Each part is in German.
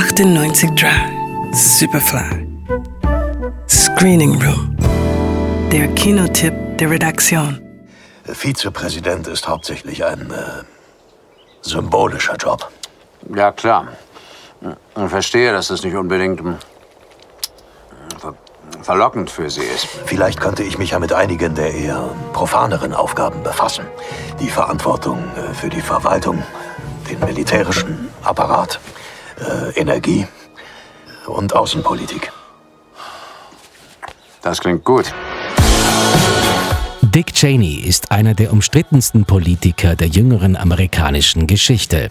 98 Drive, Superfly. Screening Room. Der Kinotipp der Redaktion. Vizepräsident ist hauptsächlich ein äh, symbolischer Job. Ja, klar. Ich verstehe, dass das nicht unbedingt hm, ver verlockend für Sie ist. Vielleicht könnte ich mich ja mit einigen der eher profaneren Aufgaben befassen. Die Verantwortung äh, für die Verwaltung, den militärischen Apparat, äh, Energie und Außenpolitik. Das klingt gut. Dick Cheney ist einer der umstrittensten Politiker der jüngeren amerikanischen Geschichte.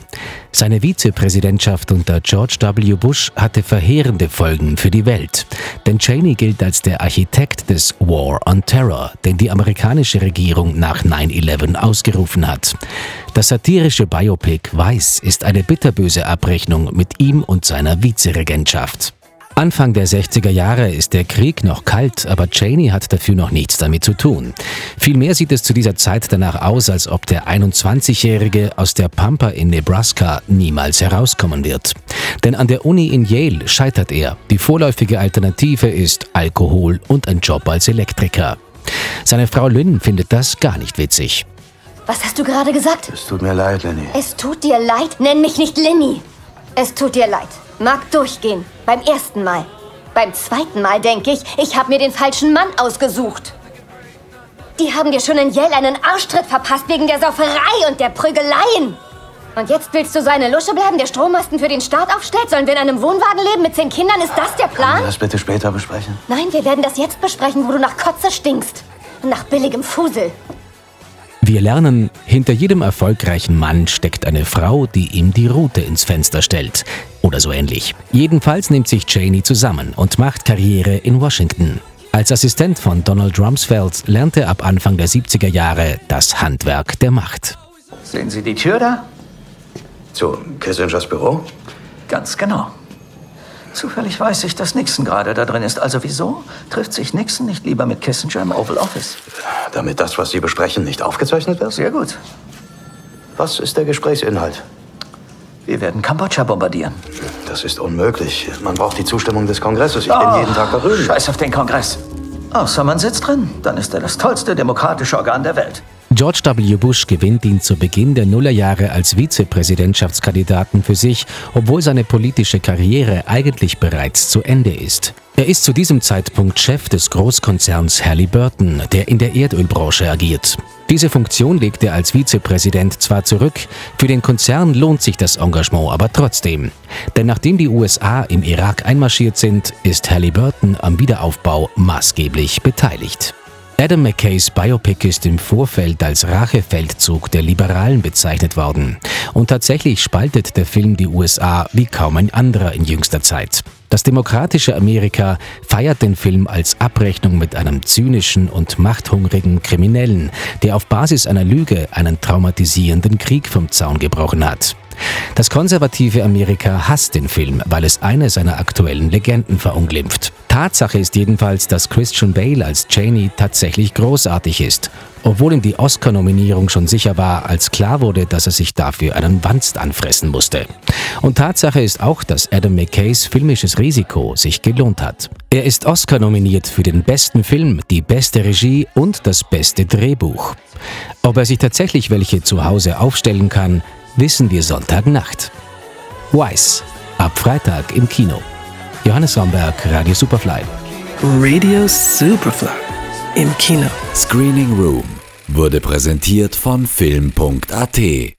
Seine Vizepräsidentschaft unter George W. Bush hatte verheerende Folgen für die Welt. Denn Cheney gilt als der Architekt des War on Terror, den die amerikanische Regierung nach 9-11 ausgerufen hat. Das satirische Biopic Weiß ist eine bitterböse Abrechnung mit ihm und seiner Vizeregentschaft. Anfang der 60er Jahre ist der Krieg noch kalt, aber Cheney hat dafür noch nichts damit zu tun. Vielmehr sieht es zu dieser Zeit danach aus, als ob der 21-Jährige aus der Pampa in Nebraska niemals herauskommen wird. Denn an der Uni in Yale scheitert er. Die vorläufige Alternative ist Alkohol und ein Job als Elektriker. Seine Frau Lynn findet das gar nicht witzig. Was hast du gerade gesagt? Es tut mir leid, Lenny. Es tut dir leid? Nenn mich nicht Lenny. Es tut dir leid. Mag durchgehen. Beim ersten Mal. Beim zweiten Mal denke ich, ich habe mir den falschen Mann ausgesucht. Die haben dir schon in Yale einen Arschtritt verpasst wegen der Sauferei und der Prügeleien. Und jetzt willst du so eine Lusche bleiben, der Strommasten für den Staat aufstellt? Sollen wir in einem Wohnwagen leben mit zehn Kindern? Ist das der Können wir Plan? das bitte später besprechen? Nein, wir werden das jetzt besprechen, wo du nach Kotze stinkst. Und nach billigem Fusel. Wir lernen, hinter jedem erfolgreichen Mann steckt eine Frau, die ihm die Route ins Fenster stellt. Oder so ähnlich. Jedenfalls nimmt sich Cheney zusammen und macht Karriere in Washington. Als Assistent von Donald Rumsfeld lernt er ab Anfang der 70er Jahre das Handwerk der Macht. Sehen Sie die Tür da? Zu Kissingers Büro? Ganz genau. Zufällig weiß ich, dass Nixon gerade da drin ist. Also wieso trifft sich Nixon nicht lieber mit Kissinger im Oval Office? Damit das, was Sie besprechen, nicht aufgezeichnet wird? Sehr gut. Was ist der Gesprächsinhalt? Wir werden Kambodscha bombardieren. Das ist unmöglich. Man braucht die Zustimmung des Kongresses. Ich Oh, bin jeden Tag da drüben. Scheiß auf den Kongress. Außer man sitzt drin. Dann ist er das tollste demokratische Organ der Welt. George W. Bush gewinnt ihn zu Beginn der Nullerjahre als Vizepräsidentschaftskandidaten für sich, obwohl seine politische Karriere eigentlich bereits zu Ende ist. Er ist zu diesem Zeitpunkt Chef des Großkonzerns Halliburton, der in der Erdölbranche agiert. Diese Funktion legt er als Vizepräsident zwar zurück, für den Konzern lohnt sich das Engagement aber trotzdem. Denn nachdem die USA im Irak einmarschiert sind, ist Halliburton am Wiederaufbau maßgeblich beteiligt. Adam McKays Biopic ist im Vorfeld als Rachefeldzug der Liberalen bezeichnet worden. Und tatsächlich spaltet der Film die USA wie kaum ein anderer in jüngster Zeit. Das demokratische Amerika feiert den Film als Abrechnung mit einem zynischen und machthungrigen Kriminellen, der auf Basis einer Lüge einen traumatisierenden Krieg vom Zaun gebrochen hat. Das konservative Amerika hasst den Film, weil es eine seiner aktuellen Legenden verunglimpft. Tatsache ist jedenfalls, dass Christian Bale als Cheney tatsächlich großartig ist, obwohl ihm die Oscar-Nominierung schon sicher war, als klar wurde, dass er sich dafür einen Wanst anfressen musste. Und Tatsache ist auch, dass Adam McKays filmisches Risiko sich gelohnt hat. Er ist Oscar nominiert für den besten Film, die beste Regie und das beste Drehbuch. Ob er sich tatsächlich welche zu Hause aufstellen kann, wissen wir Sonntagnacht. Wise. Ab Freitag im Kino. Johannes Somberg, Radio Superfly. Radio Superfly. Im Kino. Screening Room wurde präsentiert von Film.at